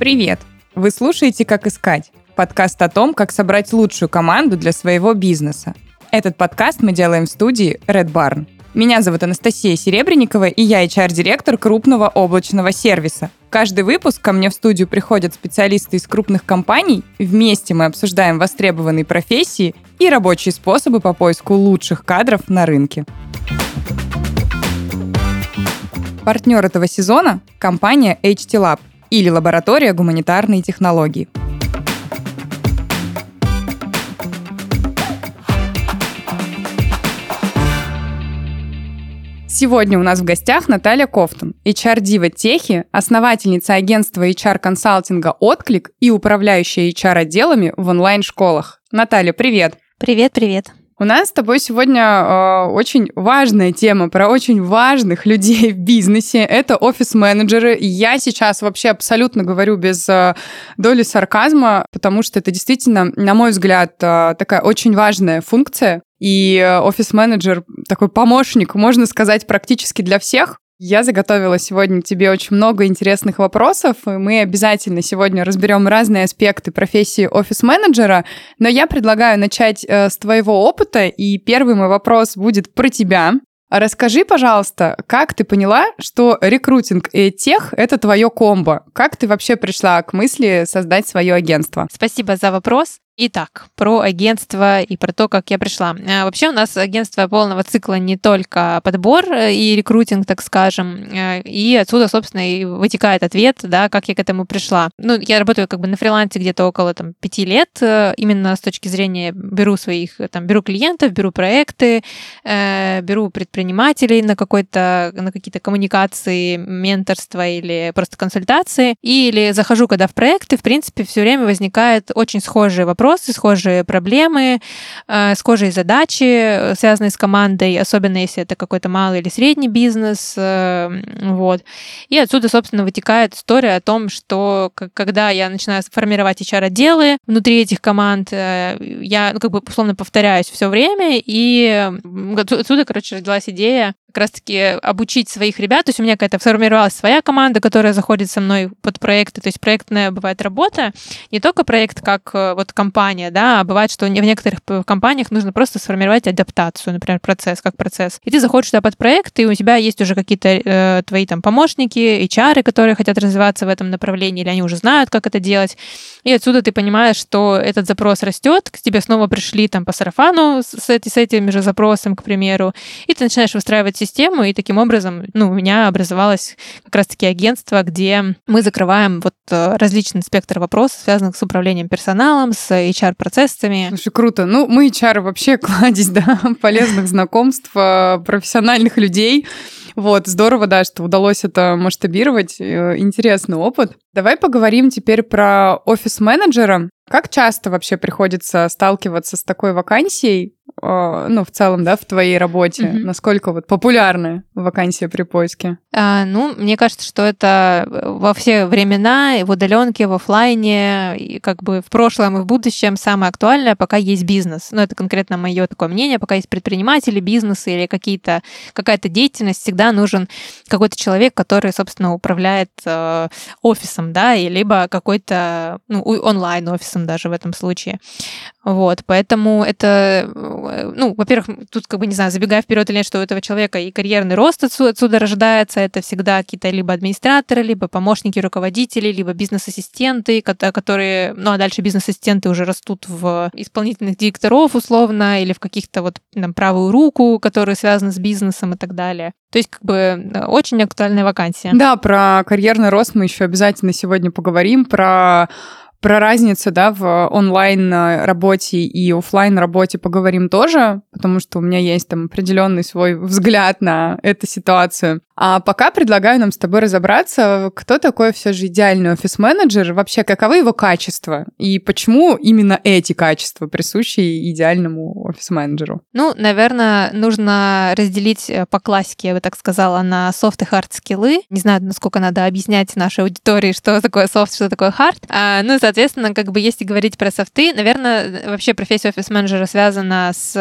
Привет! Вы слушаете «Как искать» – подкаст о том, как собрать лучшую команду для своего бизнеса. Этот подкаст мы делаем в студии Red Barn. Меня зовут Анастасия Серебренникова, и я HR-директор крупного облачного сервиса. Каждый выпуск ко мне в студию приходят специалисты из крупных компаний. Вместе мы обсуждаем востребованные профессии и рабочие способы по поиску лучших кадров на рынке. Партнер этого сезона – компания HT Lab или лаборатория гуманитарной технологии. Сегодня у нас в гостях Наталья Кофтон, HR-дива Техи, основательница агентства HR-консалтинга «Отклик» и управляющая HR-отделами в онлайн-школах. Наталья, привет! Привет, привет! У нас с тобой сегодня э, очень важная тема про очень важных людей в бизнесе. Это офис-менеджеры. Я сейчас вообще абсолютно говорю без э, доли сарказма, потому что это действительно, на мой взгляд, э, такая очень важная функция. И офис-менеджер такой помощник, можно сказать, практически для всех. Я заготовила сегодня тебе очень много интересных вопросов, и мы обязательно сегодня разберем разные аспекты профессии офис-менеджера, но я предлагаю начать э, с твоего опыта, и первый мой вопрос будет про тебя. Расскажи, пожалуйста, как ты поняла, что рекрутинг и тех — это твое комбо? Как ты вообще пришла к мысли создать свое агентство? Спасибо за вопрос. Итак, про агентство и про то, как я пришла. А, вообще у нас агентство полного цикла не только подбор э, и рекрутинг, так скажем, э, и отсюда, собственно, и вытекает ответ, да, как я к этому пришла. Ну, я работаю как бы на фрилансе где-то около там пяти лет, э, именно с точки зрения беру своих, там, беру клиентов, беру проекты, беру предпринимателей на какой-то, на какие-то коммуникации, менторство или просто консультации, или захожу, когда в проекты, в принципе, все время возникает очень схожий вопрос вопросы, схожие проблемы, э, схожие задачи, э, связанные с командой, особенно если это какой-то малый или средний бизнес. Э, вот. И отсюда, собственно, вытекает история о том, что когда я начинаю формировать HR-отделы внутри этих команд, я, ну, как бы, условно, повторяюсь все время, и отсюда, короче, родилась идея как раз-таки обучить своих ребят. То есть у меня какая-то сформировалась своя команда, которая заходит со мной под проекты. То есть проектная бывает работа, не только проект как вот компания, да, а бывает, что в некоторых компаниях нужно просто сформировать адаптацию, например, процесс как процесс. И ты заходишь туда под проект, и у тебя есть уже какие-то э, твои там помощники, HR, которые хотят развиваться в этом направлении, или они уже знают, как это делать. И отсюда ты понимаешь, что этот запрос растет, к тебе снова пришли там по сарафану с, с этим же запросом, к примеру, и ты начинаешь выстраивать систему, и таким образом, ну, у меня образовалось как раз-таки агентство, где мы закрываем вот э, различный спектр вопросов, связанных с управлением персоналом, с HR-процессами. Слушай, круто. Ну, мы HR вообще кладезь, да, полезных знакомств, э, профессиональных людей. Вот, здорово, да, что удалось это масштабировать. Э, интересный опыт. Давай поговорим теперь про офис-менеджера. Как часто вообще приходится сталкиваться с такой вакансией? А, ну, в целом, да, в твоей работе? Mm-hmm. Насколько вот популярны вакансии при поиске? А, ну, мне кажется, что это во все времена, в удаленке, в офлайне, и как бы в прошлом и в будущем самое актуальное, пока есть бизнес. Ну, это конкретно мое такое мнение, пока есть предприниматели, бизнесы или какие-то, какая-то деятельность, всегда нужен какой-то человек, который, собственно, управляет э, офисом, да, и либо какой-то, ну, онлайн-офисом даже в этом случае. Вот, поэтому это Э, ну, во-первых, тут как бы, не знаю, забегая вперед или нет, что у этого человека и карьерный рост отсюда, отсюда рождается, это всегда какие-то либо администраторы, либо помощники руководителей, либо бизнес-ассистенты, которые, ну, а дальше бизнес-ассистенты уже растут в исполнительных директоров условно, или в каких-то вот там, правую руку, которые связаны с бизнесом и так далее. То есть, как бы, э, очень актуальная вакансия. Да, про карьерный рост мы еще обязательно сегодня поговорим, про про разницу, да, в онлайн работе и офлайн работе поговорим тоже, потому что у меня есть там определенный свой взгляд на эту ситуацию. А пока предлагаю нам с тобой разобраться, кто такой все же идеальный офис-менеджер, вообще каковы его качества и почему именно эти качества присущи идеальному офис-менеджеру. Ну, наверное, нужно разделить э, по классике, я бы так сказала, на софт и hard скиллы. Не знаю, насколько надо объяснять нашей аудитории, что такое софт, что такое hard. А, ну, соответственно, как бы если говорить про софты, наверное, вообще профессия офис-менеджера связана с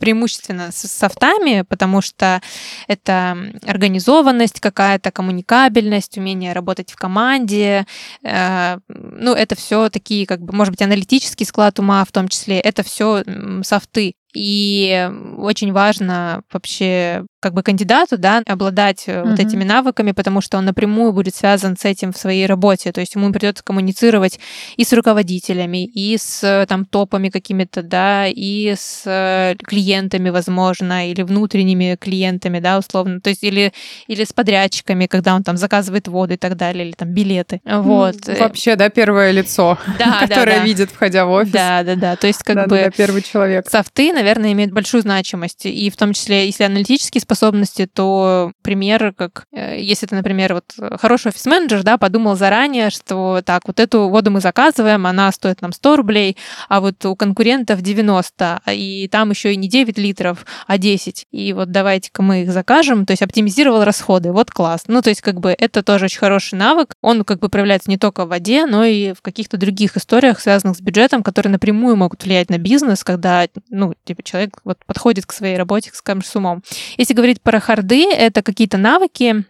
преимущественно с софтами, потому что это организованность какая-то, коммуникабельность, умение работать в команде. Э, ну, это все такие, как бы, может быть, аналитический склад ума в том числе. Это все софты. И очень важно вообще как бы кандидату, да, обладать uh-huh. вот этими навыками, потому что он напрямую будет связан с этим в своей работе. То есть ему придется коммуницировать и с руководителями, и с там топами какими-то, да, и с э, клиентами, возможно, или внутренними клиентами, да, условно. То есть или, или с подрядчиками, когда он там заказывает воду и так далее, или там билеты. Вот. Вообще, да, первое лицо, да, которое да, да. видит, входя в офис. Да, да, да. То есть как да, бы... Да, первый человек. Софты, наверное, наверное, имеет большую значимость. И в том числе, если аналитические способности, то пример, как э, если ты, например, вот хороший офис-менеджер, да, подумал заранее, что так, вот эту воду мы заказываем, она стоит нам 100 рублей, а вот у конкурентов 90, и там еще и не 9 литров, а 10. И вот давайте-ка мы их закажем, то есть оптимизировал расходы, вот класс. Ну, то есть как бы это тоже очень хороший навык, он как бы проявляется не только в воде, но и в каких-то других историях, связанных с бюджетом, которые напрямую могут влиять на бизнес, когда, ну, типа человек вот подходит к своей работе, скажем, с умом. Если говорить про харды, это какие-то навыки,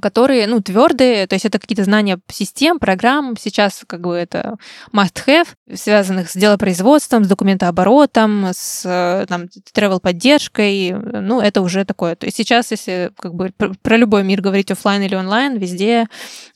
которые, ну, твердые, то есть это какие-то знания систем, программ, сейчас как бы это must-have, связанных с делопроизводством, с документооборотом, с э, там, travel-поддержкой, ну, это уже такое. То есть сейчас, если как бы про любой мир говорить офлайн или онлайн, везде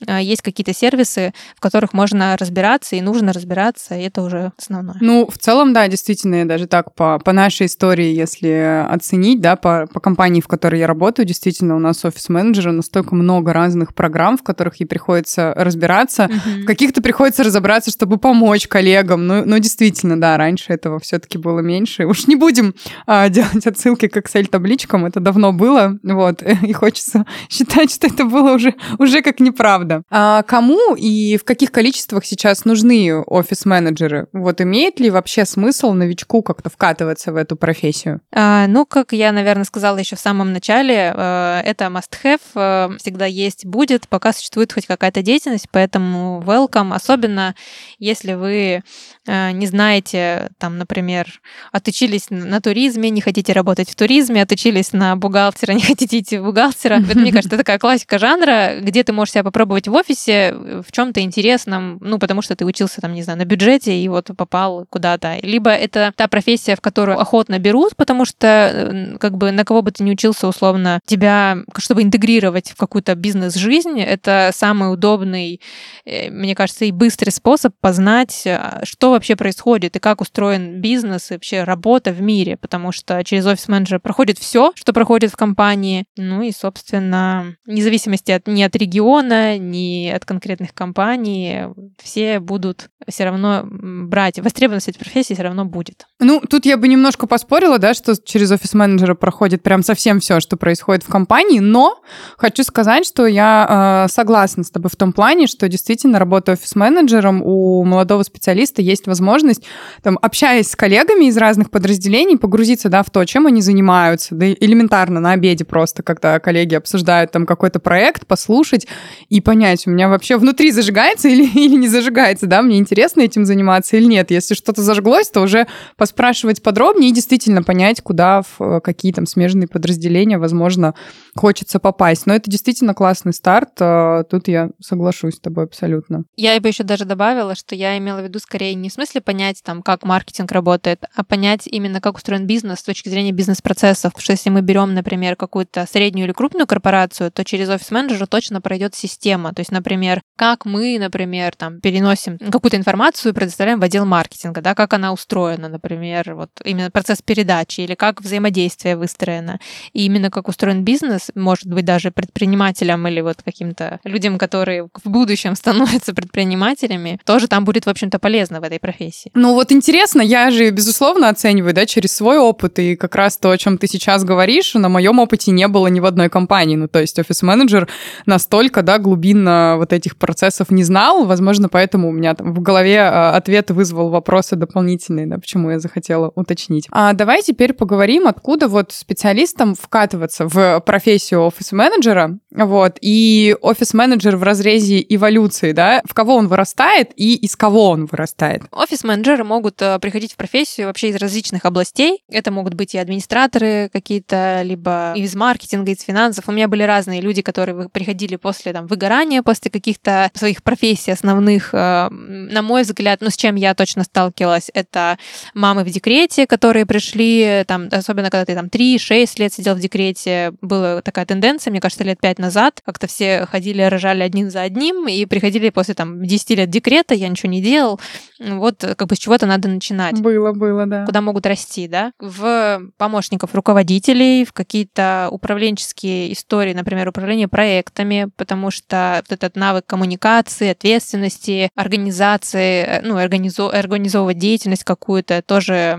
э, есть какие-то сервисы, в которых можно разбираться, и нужно разбираться, и это уже основное. Ну, в целом, да, действительно, даже так по, по нашей истории, если оценить, да, по, по компании, в которой я работаю, действительно, у нас офис-менеджеры настолько много разных программ, в которых ей приходится разбираться. Mm-hmm. В каких-то приходится разобраться, чтобы помочь коллегам. Ну, ну действительно, да, раньше этого все-таки было меньше. Уж не будем а, делать отсылки к Excel-табличкам, это давно было, вот, и хочется считать, что это было уже, уже как неправда. А кому и в каких количествах сейчас нужны офис-менеджеры? Вот имеет ли вообще смысл новичку как-то вкатываться в эту профессию? А, ну, как я, наверное, сказала еще в самом начале, э, это must-have э, всегда есть, будет, пока существует хоть какая-то деятельность, поэтому welcome, особенно если вы э, не знаете, там, например, отучились на туризме, не хотите работать в туризме, отучились на бухгалтера, не хотите идти в бухгалтера. Это, мне кажется, такая классика жанра, где ты можешь себя попробовать в офисе в чем-то интересном, ну, потому что ты учился, там, не знаю, на бюджете и вот попал куда-то. Либо это та профессия, в которую охотно берут, потому что, э, как бы, на кого бы ты ни учился, условно, тебя, чтобы интегрировать в какую-то бизнес-жизнь, это самый удобный, э, мне кажется, и быстрый способ познать, а, что вообще происходит и как устроен бизнес и вообще работа в мире, потому что через офис-менеджера проходит все, что проходит в компании. Ну и, собственно, вне зависимости от, ни от региона, ни от конкретных компаний, все будут все равно брать. Востребованность этой профессии все равно будет. Ну, тут я бы немножко поспорила, да, что через офис-менеджера проходит прям совсем все, что происходит в компании, но хочу сказать, что я э, согласна с тобой в том плане, что действительно, работая офис-менеджером, у молодого специалиста есть возможность, там, общаясь с коллегами из разных подразделений, погрузиться да, в то, чем они занимаются, да элементарно на обеде просто, когда коллеги обсуждают там какой-то проект, послушать и понять, у меня вообще внутри зажигается или, или не зажигается, да, мне интересно этим заниматься или нет. Если что-то зажглось, то уже поспрашивать подробнее и действительно понять, куда, в какие там смежные подразделения, возможно, хочется попасть. Но это действительно действительно классный старт. А, тут я соглашусь с тобой абсолютно. Я бы еще даже добавила, что я имела в виду скорее не в смысле понять, там, как маркетинг работает, а понять именно, как устроен бизнес с точки зрения бизнес-процессов. Потому что если мы берем, например, какую-то среднюю или крупную корпорацию, то через офис-менеджера точно пройдет система. То есть, например, как мы, например, там, переносим какую-то информацию и предоставляем в отдел маркетинга, да, как она устроена, например, вот именно процесс передачи или как взаимодействие выстроено. И именно как устроен бизнес, может быть, даже предприниматель предпринимателям или вот каким-то людям, которые в будущем становятся предпринимателями, тоже там будет, в общем-то, полезно в этой профессии. Ну вот интересно, я же, безусловно, оцениваю, да, через свой опыт, и как раз то, о чем ты сейчас говоришь, на моем опыте не было ни в одной компании. Ну, то есть офис-менеджер настолько, да, глубинно вот этих процессов не знал, возможно, поэтому у меня там в голове а, ответ вызвал вопросы дополнительные, да, почему я захотела уточнить. А давай теперь поговорим, откуда вот специалистам вкатываться в профессию офис-менеджера, Вот. И офис-менеджер в разрезе эволюции, да, в кого он вырастает и из кого он вырастает? Офис-менеджеры могут э, приходить в профессию вообще из различных областей. Это могут быть и администраторы какие-то, либо из маркетинга, из финансов. У меня были разные люди, которые приходили после там, выгорания, после каких-то своих профессий основных. Э, на мой взгляд, ну, с чем я точно сталкивалась, это мамы в декрете, которые пришли, там, особенно когда ты там 3-6 лет сидел в декрете, была такая тенденция, мне кажется, лет 5 назад. Как-то все ходили, рожали один за одним и приходили после там 10 лет декрета, я ничего не делал. Вот как бы с чего-то надо начинать. Было, было, да. Куда могут расти, да? В помощников руководителей, в какие-то управленческие истории, например, управление проектами, потому что вот этот навык коммуникации, ответственности, организации, э, ну, организо- организовывать деятельность какую-то тоже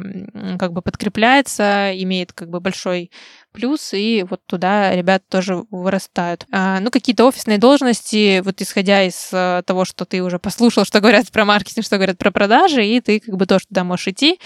как бы подкрепляется, имеет как бы большой плюс, и вот туда ребята тоже вырастают. А, ну, какие-то офисные должности, вот исходя из а, того, что ты уже послушал, что говорят про маркетинг, что говорят про продажи, и ты как бы тоже туда можешь идти.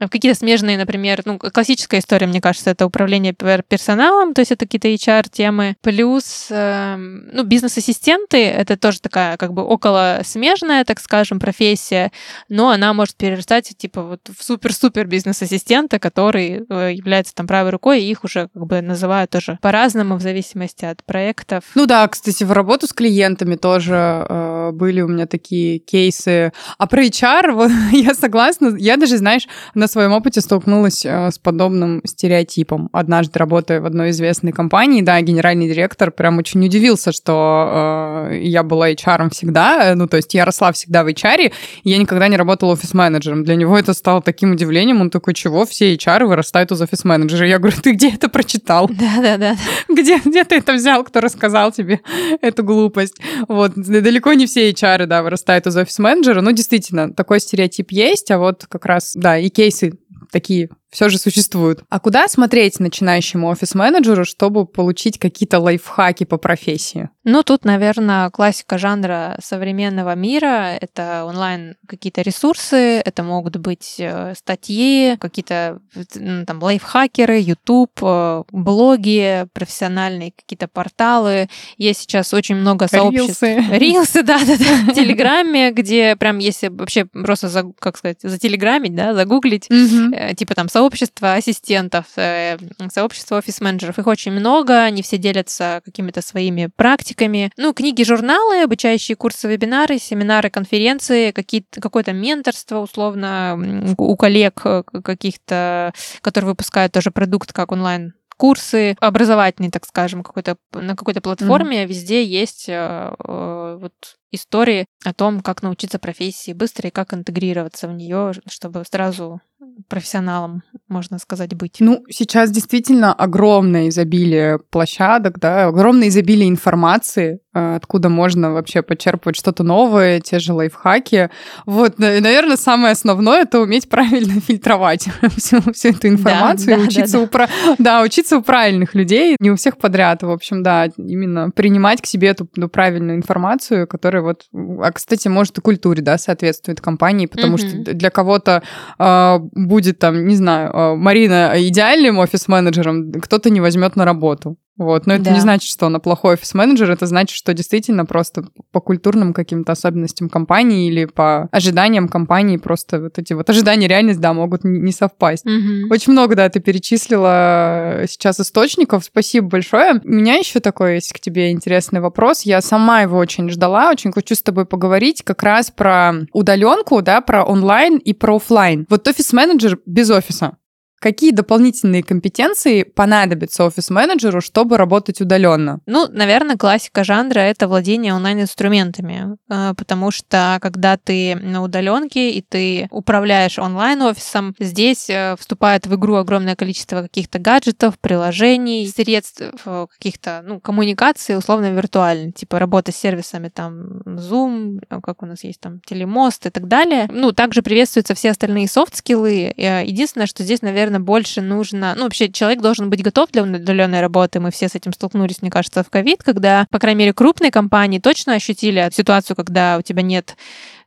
В какие-то смежные, например, ну, классическая история, мне кажется, это управление персоналом, то есть это какие-то HR-темы. Плюс, э, ну, бизнес-ассистенты — это тоже такая как бы около смежная, так скажем, профессия, но она может перерастать, типа, вот в супер-супер бизнес-ассистента, который э, является там правой рукой, и их уже как бы называют тоже по-разному в зависимости от проектов. Ну да, кстати, в работу с клиентами тоже э, были у меня такие кейсы. А про HR, вот, я согласна, я даже, знаешь, на своем опыте столкнулась э, с подобным стереотипом. Однажды, работая в одной известной компании, да, генеральный директор прям очень удивился, что э, я была HR всегда, э, ну, то есть я росла всегда в HR, и я никогда не работала офис-менеджером. Для него это стало таким удивлением, он такой, чего, все HR вырастают из офис-менеджера? Я говорю, ты где это прочитал? Да-да-да. Где, где ты это взял, кто рассказал тебе эту глупость? Вот, далеко не все HR, да, вырастают из офис-менеджера, но действительно, такой стереотип есть, а вот как раз, да, и кейс кейсы такие все же существуют. А куда смотреть начинающему офис-менеджеру, чтобы получить какие-то лайфхаки по профессии? Ну, тут, наверное, классика жанра современного мира. Это онлайн какие-то ресурсы, это могут быть э, статьи, какие-то ну, там лайфхакеры, YouTube, э, блоги, профессиональные какие-то порталы. Есть сейчас очень много сообществ. Рилсы. Рилсы, да-да-да. В Телеграме, где прям если вообще просто, за, как сказать, зателеграмить, да, загуглить, типа там сообщество ассистентов, э, сообщество офис-менеджеров. Их очень много, они все делятся какими-то своими практиками. Ну, книги, журналы, обучающие курсы, вебинары, семинары, конференции, какое-то менторство, условно, у коллег э, каких-то, которые выпускают тоже продукт как онлайн курсы образовательные, так скажем, какой-то, на какой-то платформе, mm-hmm. везде есть э, э, вот истории о том, как научиться профессии быстро и как интегрироваться в нее, чтобы сразу профессионалом, можно сказать, быть. Ну, сейчас действительно огромное изобилие площадок, да, огромное изобилие информации, э, откуда можно вообще почерпывать что-то новое, те же лайфхаки. Вот, наверное, самое основное — это уметь правильно фильтровать всю, всю эту информацию, да, учиться, да, да. У, да, учиться у правильных людей, не у всех подряд, в общем, да, именно принимать к себе эту, эту правильную информацию, которая вот, а, кстати, может и культуре, да, соответствует компании, потому mm-hmm. что для кого-то э, будет там, не знаю, э, Марина идеальным офис-менеджером, кто-то не возьмет на работу. Вот. Но это да. не значит, что она плохой офис-менеджер, это значит, что действительно просто по культурным каким-то особенностям компании или по ожиданиям компании просто вот эти вот ожидания реальность, да, могут не совпасть. Угу. Очень много, да, ты перечислила сейчас источников. Спасибо большое. У меня еще такой есть к тебе интересный вопрос. Я сама его очень ждала, очень хочу с тобой поговорить как раз про удаленку, да, про онлайн и про офлайн. Вот офис-менеджер без офиса. Какие дополнительные компетенции понадобятся офис-менеджеру, чтобы работать удаленно? Ну, наверное, классика жанра это владение онлайн-инструментами, э, потому что когда ты на удаленке и ты управляешь онлайн-офисом, здесь э, вступает в игру огромное количество каких-то гаджетов, приложений, средств э, каких-то ну, коммуникаций, условно виртуальных, типа работа с сервисами там Zoom, как у нас есть там Телемост и так далее. Ну, также приветствуются все остальные софт-скиллы. Единственное, что здесь, наверное, наверное, больше нужно... Ну, вообще, человек должен быть готов для удаленной работы. Мы все с этим столкнулись, мне кажется, в ковид, когда, по крайней мере, крупные компании точно ощутили ситуацию, когда у тебя нет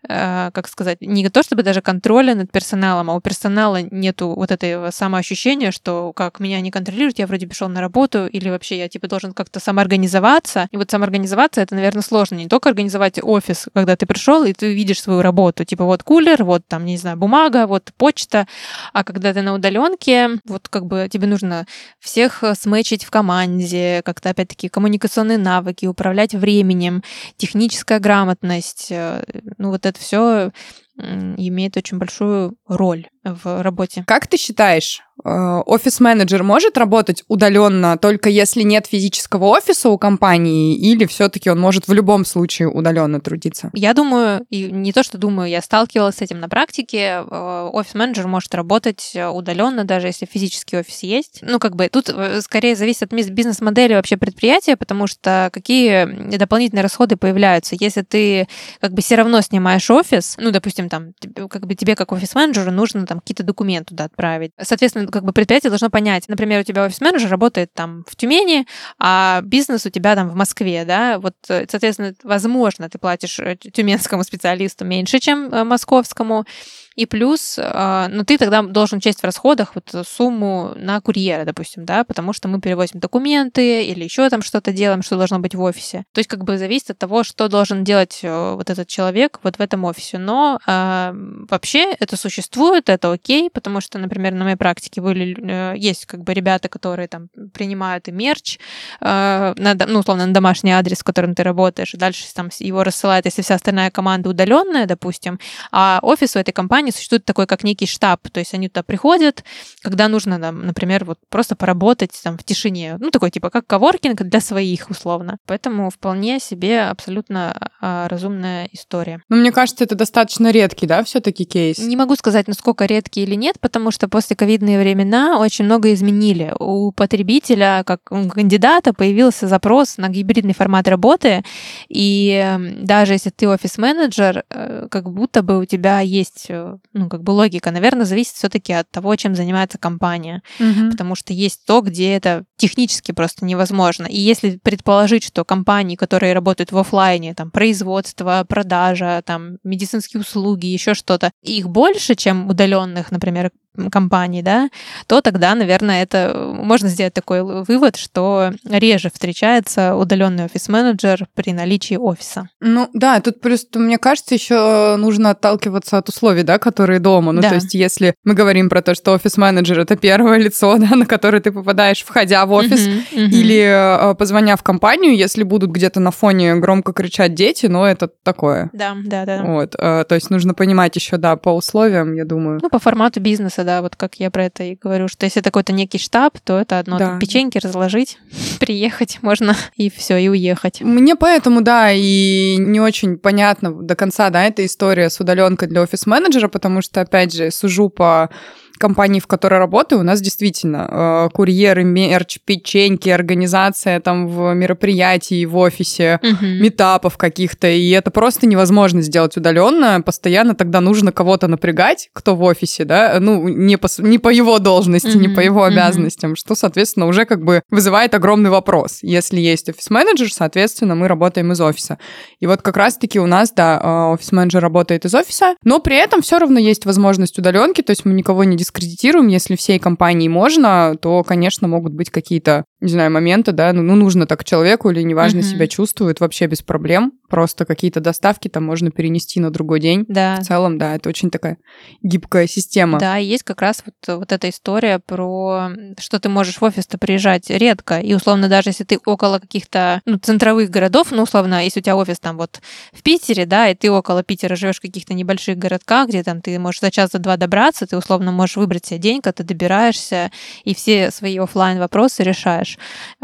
как сказать, не то чтобы даже контроля над персоналом, а у персонала нету вот этого самоощущения, что как меня не контролируют, я вроде пришел на работу, или вообще я типа должен как-то самоорганизоваться. И вот самоорганизоваться это, наверное, сложно. Не только организовать офис, когда ты пришел и ты видишь свою работу, типа вот кулер, вот там, не знаю, бумага, вот почта, а когда ты на удаленке, вот как бы тебе нужно всех сметчить в команде, как-то опять-таки коммуникационные навыки, управлять временем, техническая грамотность, э, ну вот это все имеет очень большую роль в работе. Как ты считаешь, э, офис-менеджер может работать удаленно только если нет физического офиса у компании, или все-таки он может в любом случае удаленно трудиться? Я думаю, и не то, что думаю, я сталкивалась с этим на практике. Э, офис-менеджер может работать удаленно, даже если физический офис есть. Ну, как бы тут э, скорее зависит от бизнес-модели вообще предприятия, потому что какие дополнительные расходы появляются. Если ты как бы все равно снимаешь офис, ну, допустим, там, как бы тебе как офис-менеджеру нужно там какие-то документы туда отправить. Соответственно, как бы предприятие должно понять, например, у тебя офис-менеджер работает там в Тюмени, а бизнес у тебя там в Москве, да, вот, э, соответственно, возможно, ты платишь э, тюменскому специалисту меньше, чем э, московскому, и плюс, а, ну, ты тогда должен учесть в расходах вот сумму на курьера, допустим, да, потому что мы перевозим документы или еще там что-то делаем, что должно быть в офисе. То есть как бы зависит от того, что должен делать э, вот этот человек вот в этом офисе. Но э, вообще это существует, это окей, потому что, например, на моей практике были, э, есть как бы ребята, которые там принимают и мерч, э, на, ну, условно, на домашний адрес, с которым ты работаешь, дальше там его рассылают, если вся остальная команда удаленная, допустим, а офис у этой компании компании существует такой, как некий штаб. То есть они туда приходят, когда нужно, там, например, вот просто поработать там в тишине. Ну, такой типа как коворкинг для своих, условно. Поэтому вполне себе абсолютно а, разумная история. Ну, мне кажется, это достаточно редкий, да, все таки кейс? Не могу сказать, насколько редкий или нет, потому что после ковидные времена очень много изменили. У потребителя, как у кандидата, появился запрос на гибридный формат работы, и даже если ты офис-менеджер, э, как будто бы у тебя есть э, ну, как бы логика, наверное, зависит все-таки от того, чем занимается компания. Угу. Потому что есть то, где это технически просто невозможно. И если предположить, что компании, которые работают в офлайне, там, производство, продажа, там, медицинские услуги, еще что-то, их больше, чем удаленных, например, компаний, да, то тогда, наверное, это можно сделать такой вывод, что реже встречается удаленный офис-менеджер при наличии офиса. Ну да, тут просто, мне кажется, еще нужно отталкиваться от условий, да, которые дома. Ну, да. то есть, если мы говорим про то, что офис-менеджер это первое лицо, да, на которое ты попадаешь, входя в офис, uh-huh, uh-huh. или э, позвоня в компанию, если будут где-то на фоне громко кричать дети, ну, это такое. Да, да, да. Вот. Э, то есть нужно понимать еще, да, по условиям, я думаю. Ну, по формату бизнеса да, вот как я про это и говорю, что если это какой-то некий штаб, то это одно да. печеньки разложить, приехать можно и все, и уехать. Мне поэтому, да, и не очень понятно до конца, да, эта история с удаленкой для офис-менеджера, потому что, опять же, сужу по компании, в которой работаю, у нас действительно э, курьеры, мерч, печеньки, организация там в мероприятии, в офисе, угу. метапов каких-то, и это просто невозможно сделать удаленно. Постоянно тогда нужно кого-то напрягать, кто в офисе, да, ну, не по, не по его должности, угу. не по его обязанностям, угу. что, соответственно, уже как бы вызывает огромный вопрос. Если есть офис-менеджер, соответственно, мы работаем из офиса. И вот как раз-таки у нас, да, э, офис-менеджер работает из офиса, но при этом все равно есть возможность удаленки, то есть мы никого не дискредитируем. Если всей компании можно, то, конечно, могут быть какие-то, не знаю, моменты, да, ну, ну нужно так человеку или неважно угу. себя чувствует, вообще без проблем. Просто какие-то доставки там можно перенести на другой день. Да. В целом, да, это очень такая гибкая система. Да, есть как раз вот, вот эта история про, что ты можешь в офис-то приезжать редко, и условно даже если ты около каких-то ну, центровых городов, ну, условно, если у тебя офис там вот в Питере, да, и ты около Питера живешь в каких-то небольших городках, где там ты можешь за час, за два добраться, ты условно можешь выбрать себе день, когда ты добираешься и все свои офлайн вопросы решаешь.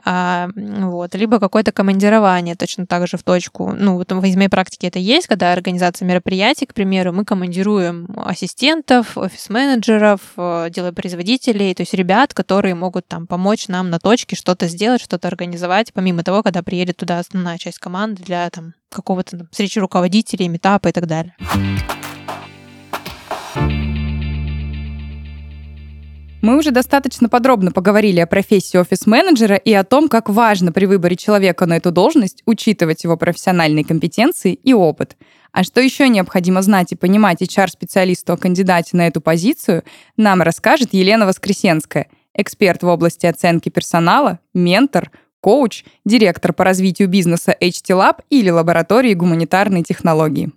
А, вот. Либо какое-то командирование точно так же в точку. Ну, вот в моей практике это есть, когда организация мероприятий, к примеру, мы командируем ассистентов, офис-менеджеров, э, делопроизводителей, то есть ребят, которые могут там помочь нам на точке что-то сделать, что-то организовать, помимо того, когда приедет туда основная часть команды для там какого-то встречи руководителей, метапа и так далее. Мы уже достаточно подробно поговорили о профессии офис-менеджера и о том, как важно при выборе человека на эту должность учитывать его профессиональные компетенции и опыт. А что еще необходимо знать и понимать HR-специалисту о кандидате на эту позицию, нам расскажет Елена Воскресенская, эксперт в области оценки персонала, ментор, коуч, директор по развитию бизнеса HT Lab или лаборатории гуманитарной технологии.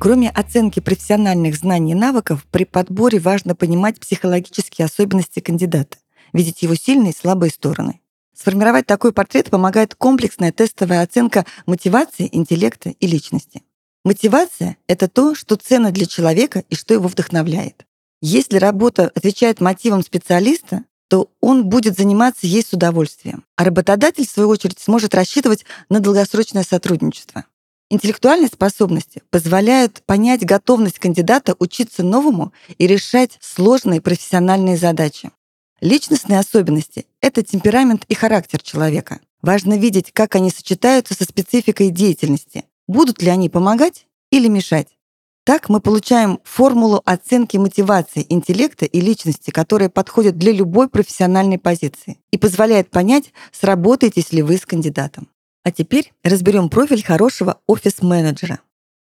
Кроме оценки профессиональных знаний и навыков, при подборе важно понимать психологические особенности кандидата, видеть его сильные и слабые стороны. Сформировать такой портрет помогает комплексная тестовая оценка мотивации, интеллекта и личности. Мотивация — это то, что ценно для человека и что его вдохновляет. Если работа отвечает мотивам специалиста, то он будет заниматься ей с удовольствием. А работодатель, в свою очередь, сможет рассчитывать на долгосрочное сотрудничество. Интеллектуальные способности позволяют понять готовность кандидата учиться новому и решать сложные профессиональные задачи. Личностные особенности — это темперамент и характер человека. Важно видеть, как они сочетаются со спецификой деятельности. Будут ли они помогать или мешать? Так мы получаем формулу оценки мотивации, интеллекта и личности, которая подходит для любой профессиональной позиции и позволяет понять, сработаетесь ли вы с кандидатом. А теперь разберем профиль хорошего офис-менеджера.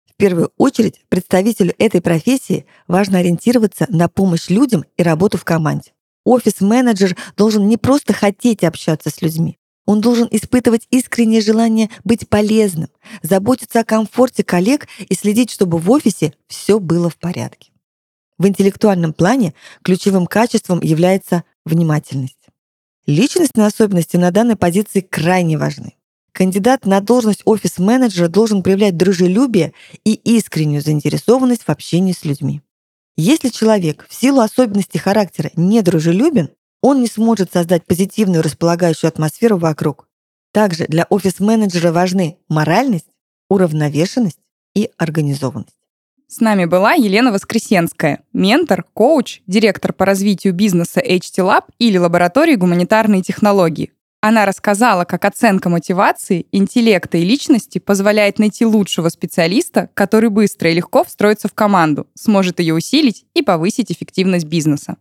В первую очередь представителю этой профессии важно ориентироваться на помощь людям и работу в команде. Офис-менеджер должен не просто хотеть общаться с людьми, он должен испытывать искреннее желание быть полезным, заботиться о комфорте коллег и следить, чтобы в офисе все было в порядке. В интеллектуальном плане ключевым качеством является внимательность. Личностные особенности на данной позиции крайне важны. Кандидат на должность офис-менеджера должен проявлять дружелюбие и искреннюю заинтересованность в общении с людьми. Если человек в силу особенностей характера недружелюбен, он не сможет создать позитивную располагающую атмосферу вокруг. Также для офис-менеджера важны моральность, уравновешенность и организованность. С нами была Елена Воскресенская, ментор, коуч, директор по развитию бизнеса HT Lab или лаборатории гуманитарной технологии, она рассказала, как оценка мотивации, интеллекта и личности позволяет найти лучшего специалиста, который быстро и легко встроится в команду, сможет ее усилить и повысить эффективность бизнеса.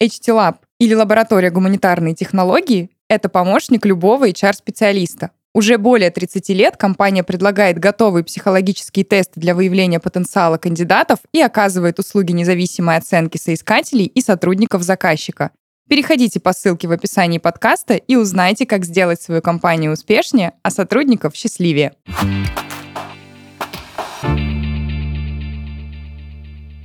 HT Lab или лаборатория гуманитарной технологии — это помощник любого HR-специалиста. Уже более 30 лет компания предлагает готовые психологические тесты для выявления потенциала кандидатов и оказывает услуги независимой оценки соискателей и сотрудников заказчика. Переходите по ссылке в описании подкаста и узнайте, как сделать свою компанию успешнее, а сотрудников счастливее.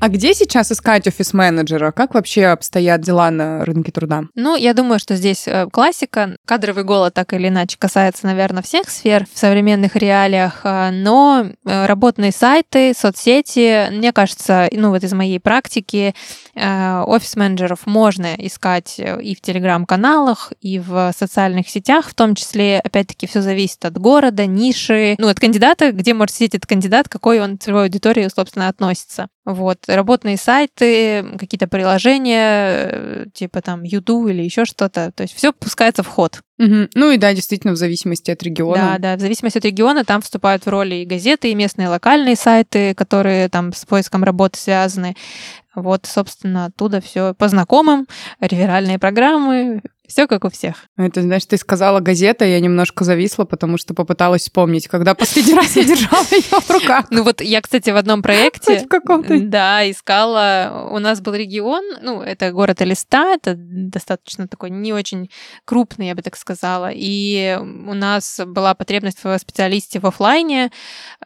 А где сейчас искать офис-менеджера? Как вообще обстоят дела на рынке труда? Ну, я думаю, что здесь э, классика. Кадровый голод так или иначе касается, наверное, всех сфер в современных реалиях, э, но э, работные сайты, соцсети, мне кажется, ну вот из моей практики, офис-менеджеров можно искать и в телеграм-каналах, и в социальных сетях, в том числе, опять-таки, все зависит от города, ниши, ну, от кандидата, где может сидеть этот кандидат, какой он к целевой аудитории, собственно, относится. Вот, работные сайты, какие-то приложения, э, типа там YouTube или еще что-то. То есть все пускается в ход. Угу. Ну и да, действительно, в зависимости от региона. Да, да, в зависимости от региона там вступают в роли и газеты, и местные локальные сайты, которые там с поиском работы связаны. Вот, собственно, оттуда все по знакомым, реферальные программы, все как у всех. Это, знаешь, ты сказала газета, я немножко зависла, потому что попыталась вспомнить, когда последний раз я держала ее в руках. Ну вот я, кстати, в одном проекте... В каком-то. Да, искала... У нас был регион, ну, это город Элиста, это достаточно такой не очень крупный, я бы так сказала. И у нас была потребность в специалисте в офлайне,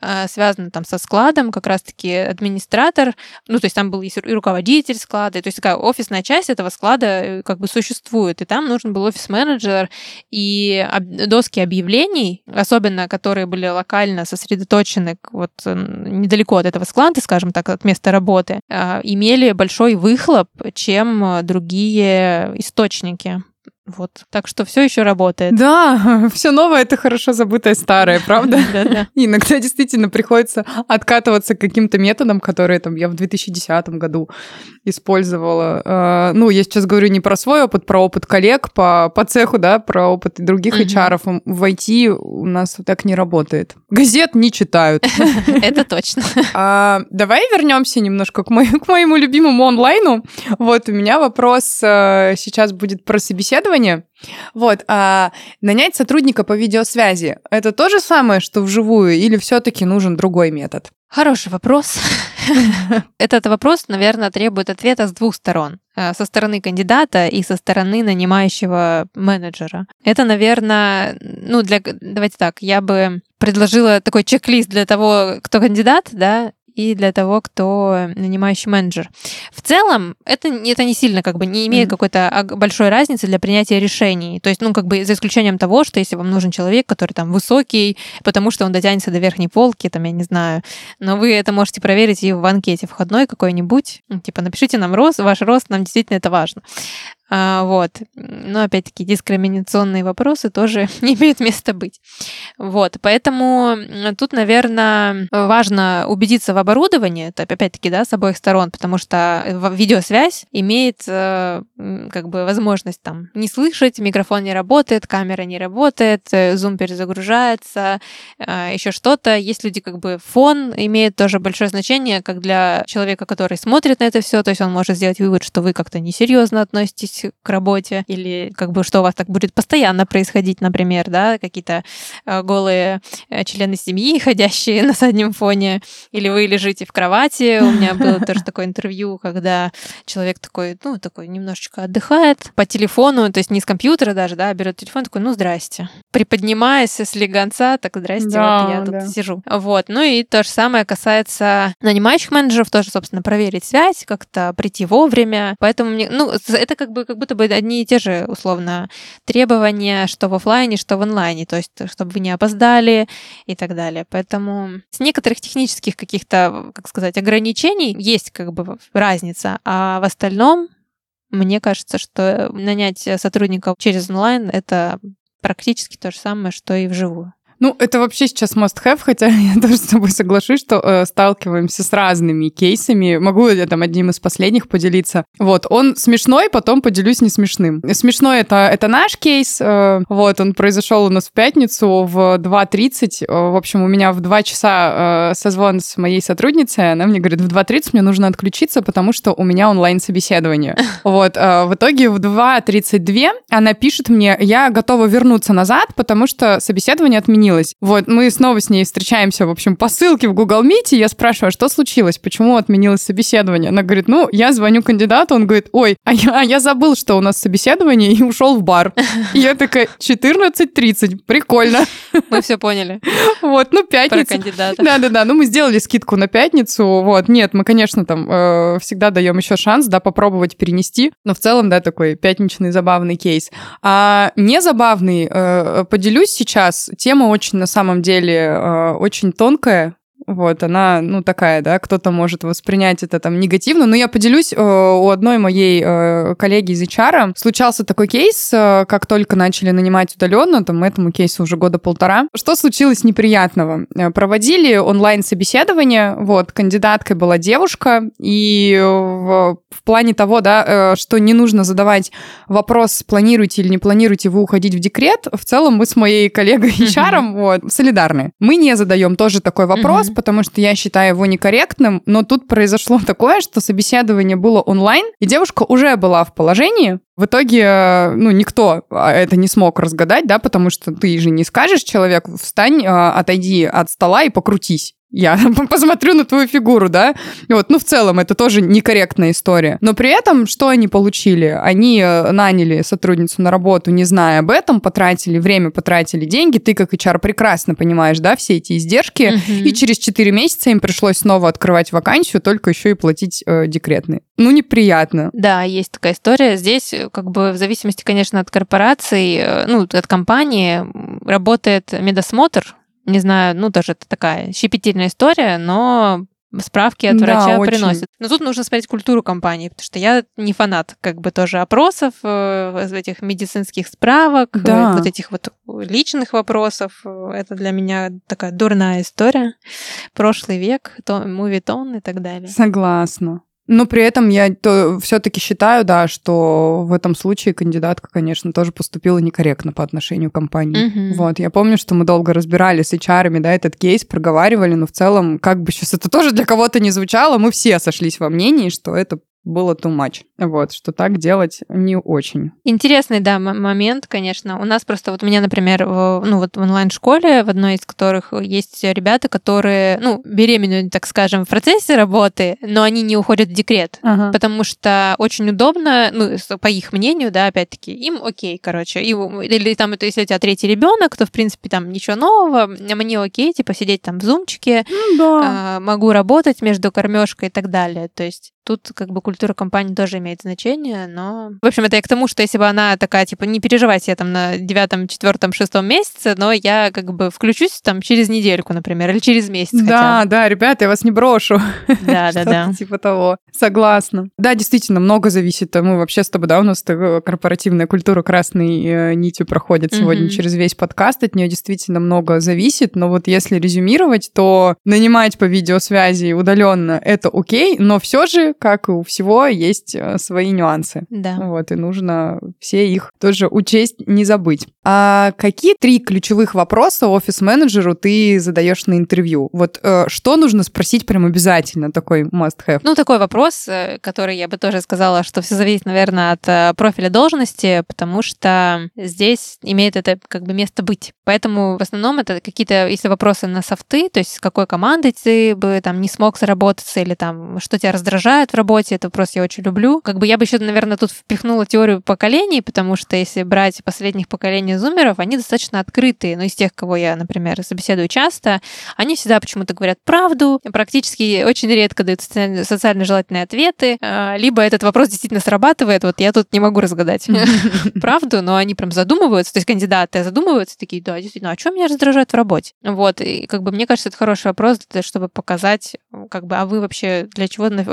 э, связана там со складом, как раз-таки администратор, ну, то есть там был и руководитель склада, то есть такая офисная часть этого склада э, как бы существует, и там нужен был офис-менеджер, и доски объявлений, особенно которые были локально сосредоточены вот недалеко от этого склада, скажем так, от места работы, а, имели большой выхлоп, чем другие источники Вот. Так что все еще работает. Да, все новое это хорошо забытое старое, правда? Да-да. Иногда действительно приходится откатываться к каким-то методам, которые там я в 2010 году использовала. Э, Ну, я сейчас говорю не про свой опыт, про опыт коллег по, по цеху, да, про опыт других. HR. В IT у нас так не работает. Газет не читают. Это точно. А, давай вернемся немножко к, моему, к моему любимому онлайну. Вот у меня вопрос э, сейчас будет про собеседование. Вот, а нанять сотрудника по видеосвязи это то же самое, что вживую, или все-таки нужен другой метод? Хороший вопрос. Этот вопрос, наверное, требует ответа с двух сторон. Э, Со стороны кандидата и со стороны нанимающего менеджера. Это, наверное, ну, для... Давайте так, я бы предложила такой чек-лист для того, кто кандидат, да, и для того, кто нанимающий менеджер. В целом, это, не- это не сильно как бы не имеет Мгм. какой-то большой разницы для принятия решений. То есть, ну, как бы за исключением того, что если вам нужен человек, который там высокий, потому что он дотянется до верхней полки, там, я не знаю, но вы это можете проверить и в анкете входной какой-нибудь. Типа, напишите нам рост, ваш рост, нам действительно это важно. А, вот. Но, опять-таки, дискриминационные вопросы тоже не имеют места быть. Вот. Поэтому тут, наверное, важно убедиться в оборудовании, это, опять-таки, да, с обоих сторон, потому что в- видеосвязь имеет э, как бы возможность там не слышать, микрофон не работает, камера не работает, э, зум перезагружается, еще что-то. Есть люди, как бы фон имеет тоже большое значение, как для человека, который смотрит на это все, то есть он может сделать вывод, что вы как-то несерьезно относитесь к работе, или как бы что у вас так будет постоянно происходить, например, да, какие-то э, голые э, члены семьи, ходящие на заднем фоне, или вы лежите в кровати. У меня было тоже такое интервью, когда человек такой, ну, такой немножечко отдыхает по телефону, то есть не с компьютера даже, да, а берет телефон, такой, ну, здрасте. Приподнимаясь с легонца, так, здрасте, Да, вот я тут да. сижу. Вот, ну и то же самое касается нанимающих менеджеров, тоже, собственно, проверить связь, как-то прийти вовремя. Поэтому мне, ну, это как бы как будто бы одни и те же, условно, требования, что в оффлайне, что в онлайне, то есть, чтобы вы не опоздали и так далее. Поэтому с некоторых технических каких-то, как сказать, ограничений есть как бы разница, а в остальном мне кажется, что нанять сотрудников через онлайн это практически то же самое, что и вживую. Ну, это вообще сейчас must-have, хотя я тоже с тобой соглашусь, что э, сталкиваемся с разными кейсами. Могу я там одним из последних поделиться. Вот, он смешной, потом поделюсь не смешным. Смешной это, это наш кейс. э, вот, он произошел у нас в пятницу в 2.30. Э, в общем, у меня в 2 часа э, созвон с моей сотрудницей. Она мне говорит, в 2.30 мне нужно отключиться, потому что у меня онлайн-собеседование. Вот, э, в итоге в 2.32 она пишет мне, я готова вернуться назад, потому что собеседование отменилось. Вот, мы снова с ней встречаемся, в общем, по ссылке в Google Meet, и я спрашиваю, а что случилось, почему отменилось собеседование? Она говорит, ну, я звоню кандидату, он говорит, ой, а я, а я забыл, что у нас собеседование, и ушел в бар. И я такая, 14.30, прикольно. Мы все поняли Вот, ну, про пятница. кандидата. Да-да-да, ну мы сделали скидку на пятницу, вот, нет, мы, конечно, там э, всегда даем еще шанс, да, попробовать перенести, но в целом, да, такой пятничный забавный кейс. А не забавный, э, поделюсь сейчас, тема очень, на самом деле, э, очень тонкая, вот, она, ну, такая, да, кто-то может воспринять это там негативно, но я поделюсь, э, у одной моей э, коллеги из HR случался такой кейс, э, как только начали нанимать удаленно, там, этому кейсу уже года полтора. Что случилось неприятного? Проводили онлайн-собеседование, вот, кандидаткой была девушка, и в, в плане того, да, что не нужно задавать вопрос, планируете или не планируете вы уходить в декрет, в целом мы с моей коллегой HR, вот, солидарны. Мы не задаем тоже такой вопрос, Мгм. потому что я считаю его некорректным, но тут произошло такое, что собеседование было онлайн, и девушка уже была в положении. В итоге, э, ну, никто а, это не смог разгадать, да, потому что ты же не скажешь человеку, встань, э, отойди от стола и покрутись. Я посмотрю на твою фигуру, да? Вот, ну, в целом, это тоже некорректная история. Но при этом, что они получили? Они э, наняли сотрудницу на работу, не зная об этом, потратили время, потратили деньги. Ты, как HR, прекрасно понимаешь, да, все эти издержки. Мгм. И через 4 месяца им пришлось снова открывать вакансию, только еще и платить э, декретные. Ну, неприятно. Да, есть такая история. Здесь, э, как бы, в зависимости, конечно, от корпорации, э, ну, от компании, работает медосмотр. Не знаю, ну, тоже это такая щепетильная история, но справки от Да, врача очень. приносят. Но тут нужно смотреть культуру компании, потому что я не фанат как бы тоже опросов, э, этих медицинских справок, э, Да. вот этих вот личных вопросов. Это для меня такая дурная история. Прошлый век, то, мувитон и так далее. Согласна. Но при этом я все-таки считаю, да, что в этом случае кандидатка, конечно, тоже поступила некорректно по отношению к компании. Мгм. Вот, я помню, что мы долго разбирали с HR, да, этот кейс, проговаривали, но в целом, как бы сейчас это тоже для кого-то не звучало, мы все сошлись во мнении, что это было too much. Вот, что так делать не очень. Интересный, да, момент, конечно. У нас просто, вот у меня, например, в, ну вот в онлайн-школе, в одной из которых есть ребята, которые, ну, беременны, так скажем, в процессе работы, но они не уходят в декрет. Ага. Потому что очень удобно, ну, по их мнению, да, опять-таки, им окей, короче. И, или там, это, если у тебя третий ребенок, то, в принципе, там ничего нового, мне окей, типа, сидеть там в зумчике, Ну да. а, могу работать между кормежкой и так далее. То есть тут как бы культура компании тоже имеет значение, но... В общем, это я к тому, что если бы она такая, типа, не переживайте, я там на девятом, четвертом, шестом месяце, но я как бы включусь там через недельку, например, или через месяц Да, да, ребята, я вас не брошу. хотя. Да, да, да. Типа того. Согласна. Да, действительно, много зависит. Мы вообще с тобой, да, у нас корпоративная культура красной э, нитью проходит сегодня через весь подкаст. От нее действительно много зависит. Но вот если резюмировать, то нанимать по видеосвязи удаленно это окей, но все же, как и у всего, есть э, свои нюансы. Да. Вот, и нужно все их тоже учесть, не забыть. А какие три ключевых вопроса офис-менеджеру ты задаешь на интервью? Вот э, что нужно спросить прям обязательно, такой must-have? Ну, такой вопрос, э, который я бы тоже сказала, что все зависит, наверное, от профиля должности, потому что здесь имеет это как бы место быть. Поэтому в основном это какие-то, если вопросы на софты, то есть с какой командой ты бы там не смог заработаться или там что тебя раздражает в работе, это вопрос я очень люблю. Как бы я бы еще, наверное, тут впихнула теорию поколений, потому что если брать последних поколений зумеров, они достаточно открытые. Но из тех, кого я, например, собеседую часто, они всегда почему-то говорят правду, практически очень редко дают социально, желательные ответы, а, либо этот вопрос действительно срабатывает, вот я тут не могу разгадать правду, но они прям задумываются, то есть кандидаты задумываются, такие, да, действительно, а что меня раздражает в работе? Вот, и как бы мне кажется, это хороший вопрос, чтобы показать, как бы, а вы вообще для чего на-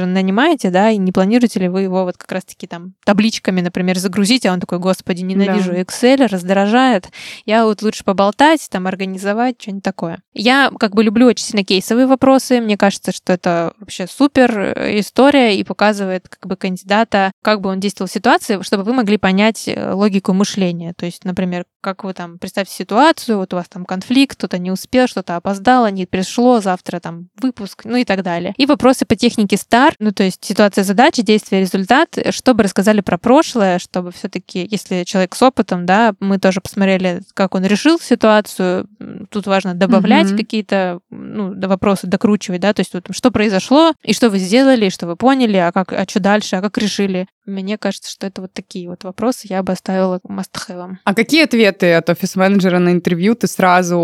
офис-менеджера нанимаете, да, и не планируете ли вы его вот как раз-таки там табличками, например, загрузить, а он такой, господи, ненавижу Да. Excel, раздражает, я вот лучше поболтать, там, организовать, что-нибудь такое. Я как бы люблю очень сильно кейсовые вопросы, мне кажется, что это вообще супер э, история и показывает как бы кандидата, как бы он действовал в ситуации, чтобы вы могли понять э, логику мышления. То есть, например, как вы там, представьте ситуацию, вот у вас там конфликт, кто-то не успел, что-то опоздало, не пришло, завтра там выпуск, ну и так далее. И вопросы по технике STAR, ну то есть ситуация, задача, действие, результат, э, чтобы рассказали про прошлое, чтобы все таки если человек с опытом, да, мы тоже посмотрели, как он решил ситуацию, тут важно добавлять Мгм. какие-то ну, вопросы, докручивать, да, то есть вот, что произошло, и что вы сделали, и что вы поняли, а как, а что дальше, а как решили. Мне кажется, что это вот такие вот вопросы я бы оставила must-have. А какие ответы от офис-менеджера на интервью ты сразу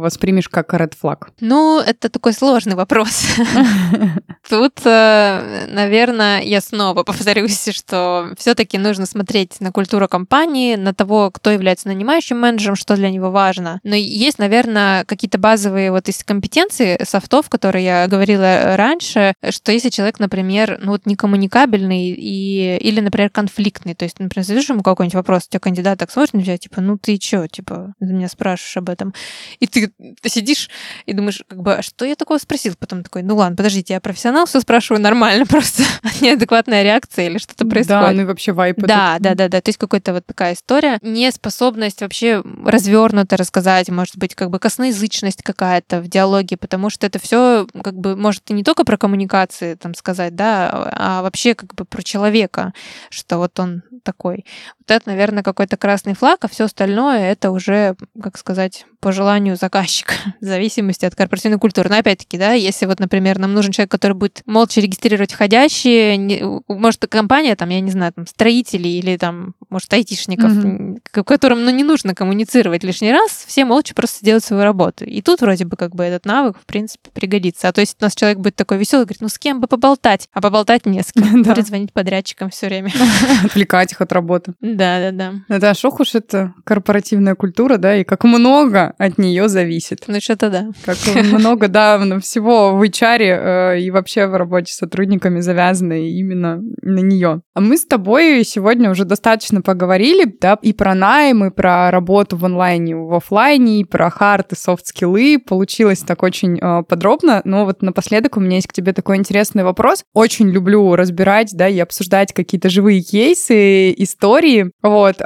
воспримешь как red flag? Ну, это такой сложный вопрос. Тут, э, наверное, я снова повторюсь, что все-таки нужно смотреть на культуру компании, на того, кто является нанимающим менеджером, что для него важно. Но есть, наверное, какие-то базовые вот из компетенции софтов, которые я говорила раньше, что если человек, например, ну вот некоммуникабельный и, или, например, конфликтный, то есть, например, задаешь ему какой-нибудь вопрос, у тебя кандидат так смотрит на тебя, типа, ну ты чё, типа, ты меня спрашиваешь об этом, и ты, ты сидишь и думаешь, как бы, а что я такого спросил? Потом такой, ну ладно, подождите, я профессионал, все спрашиваю нормально, просто неадекватная реакция или что-то Да, происходит. ну и вообще вайп. Да, этот. да, да, да. То есть какая-то вот такая история. Неспособность вообще развернуто рассказать, может быть, как бы косноязычность какая-то в диалоге, потому что это все как бы может и не только про коммуникации там сказать, да, а вообще как бы про человека, что вот он такой. Вот это, наверное, какой-то красный флаг, а все остальное это уже, как сказать, по желанию заказчика, в зависимости от корпоративной культуры. Но опять-таки, да, если вот, например, нам нужен человек, который будет молча регистрировать входящие, не- может, компания, там, я не знаю, там, строителей или там, может, айтишников, к- которым, ну, не нужно коммуницировать лишний раз, все молча просто делают свою работу. И тут вроде бы как бы этот навык, в принципе, пригодится. А то есть у нас человек будет такой веселый, говорит, ну, с кем бы поболтать? А поболтать не с кем. Да. Будет звонить подрядчикам все время. Отвлекать их от работы. Да, да, да. Это ох уж это корпоративная культура, да, и как много от нее зависит. Ну, что-то да. Как много, да, всего в HR э, и вообще в работе с сотрудниками завязано именно на нее. А мы с тобой сегодня уже достаточно поговорили, да, и про найм, и про работу в онлайне, в офлайне, и про хард и софт-скиллы. Получилось так очень э, подробно, но вот напоследок у меня есть к тебе такой интересный вопрос. Очень люблю разбирать, да, и обсуждать какие-то живые кейсы, истории. Вот,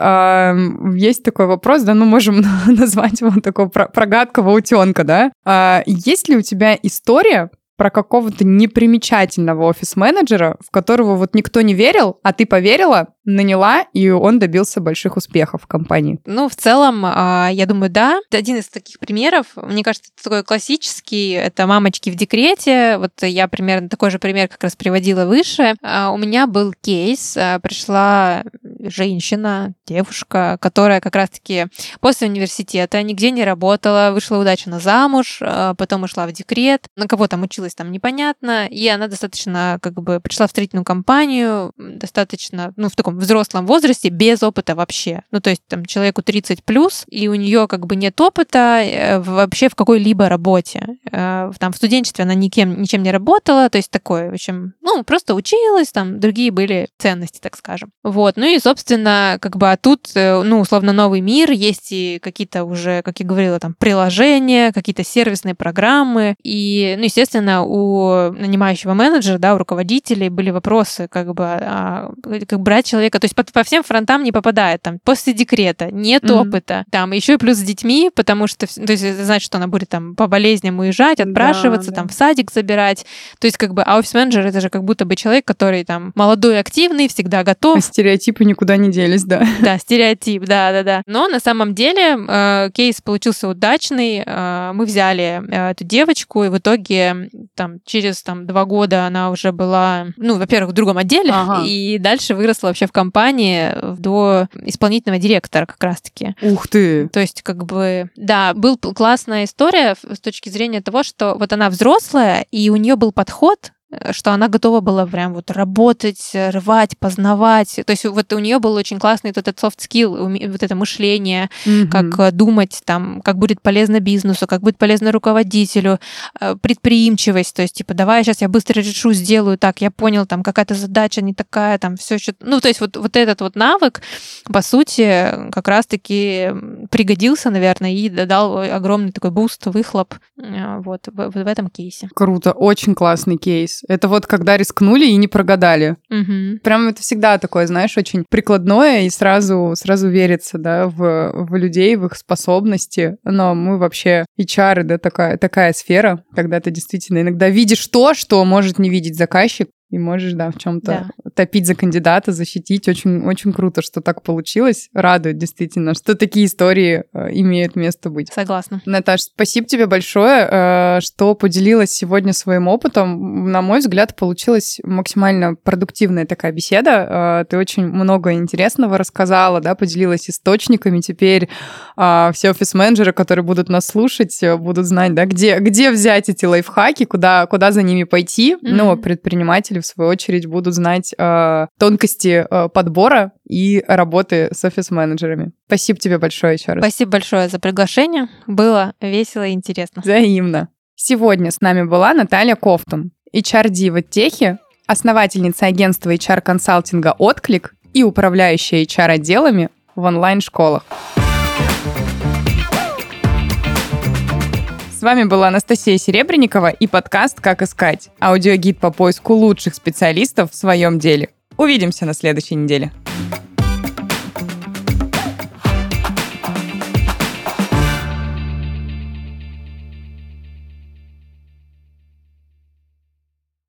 есть такой вопрос, да, ну, можем назвать его такого прогадкового утенка, да. А есть ли у тебя история, про какого-то непримечательного офис-менеджера, в которого вот никто не верил, а ты поверила, наняла, и он добился больших успехов в компании. Ну, в целом, а, я думаю, да. Один из таких примеров, мне кажется, такой классический, это мамочки в декрете. Вот я примерно такой же пример как раз приводила выше. А, у меня был кейс, а, пришла женщина, девушка, которая как раз-таки после университета нигде не работала, вышла удачно замуж, потом ушла в декрет, на кого там училась, там непонятно, и она достаточно как бы пришла в строительную компанию, достаточно, ну, в таком взрослом возрасте без опыта вообще. Ну, то есть там человеку 30 плюс, и у нее как бы нет опыта э, вообще в какой-либо работе. Э, там в студенчестве она никем, ничем не работала, то есть такое, в общем, ну, просто училась, там другие были ценности, так скажем. Вот, ну и, собственно, как бы а тут, э, ну, условно, новый мир, есть и какие-то уже, как я говорила, там, приложения, какие-то сервисные программы, и, ну, естественно, у нанимающего менеджера, да, у руководителей были вопросы, как бы, а, как брать человека то есть по, по всем фронтам не попадает, там, после декрета, нет mm-hmm. опыта, там, еще и плюс с детьми, потому что, то есть это значит, что она будет там по болезням уезжать, отпрашиваться, да, там, да. в садик забирать, то есть как бы, а офис-менеджер это же как будто бы человек, который там молодой, активный, всегда готов. А стереотипы никуда не делись, да. Да, стереотип, да-да-да. Но на самом деле э, кейс получился удачный, э, мы взяли э, эту девочку, и в итоге там через там два года она уже была, ну, во-первых, в другом отделе, ага. и дальше выросла вообще в компании до исполнительного директора как раз-таки. Ух ты! То есть как бы, да, был классная история с точки зрения того, что вот она взрослая, и у нее был подход что она готова была прям вот работать, рвать, познавать. То есть вот у нее был очень классный вот этот soft skill, вот это мышление, mm-hmm. как э, думать там, как будет полезно бизнесу, как будет полезно руководителю, э, предприимчивость, то есть типа давай сейчас я быстро решу, сделаю так, я понял, там какая-то задача не такая, там все еще... Ну, то есть вот, вот этот вот навык, по сути, как раз-таки пригодился, наверное, и дал огромный такой boost, выхлоп вот в, в этом кейсе. Круто, очень классный кейс. Это вот когда рискнули и не прогадали. Угу. Прям это всегда такое, знаешь, очень прикладное и сразу, сразу верится, да, в, в людей, в их способности. Но мы вообще HR, да, такая, такая сфера, когда ты действительно иногда видишь то, что может не видеть заказчик, и можешь, да, в чем-то да. топить за кандидата, защитить. Очень, очень круто, что так получилось. Радует действительно, что такие истории э, имеют место быть. Согласна. Наташа, спасибо тебе большое, э, что поделилась сегодня своим опытом. На мой взгляд, получилась максимально продуктивная такая беседа. Э, ты очень много интересного рассказала, да, поделилась источниками. Теперь э, все офис-менеджеры, которые будут нас слушать, будут знать, да, где, где взять эти лайфхаки, куда, куда за ними пойти. Mm-hmm. Ну, предприниматели в свою очередь, будут знать э, тонкости э, подбора и работы с офис-менеджерами. Спасибо тебе большое еще раз. Спасибо большое за приглашение. Было весело и интересно. Взаимно. Сегодня с нами была Наталья Кофтун, HR-дива Техи, основательница агентства HR-консалтинга «Отклик» и управляющая HR-отделами в онлайн-школах. С вами была Анастасия Серебренникова и подкаст «Как искать» – аудиогид по поиску лучших специалистов в своем деле. Увидимся на следующей неделе.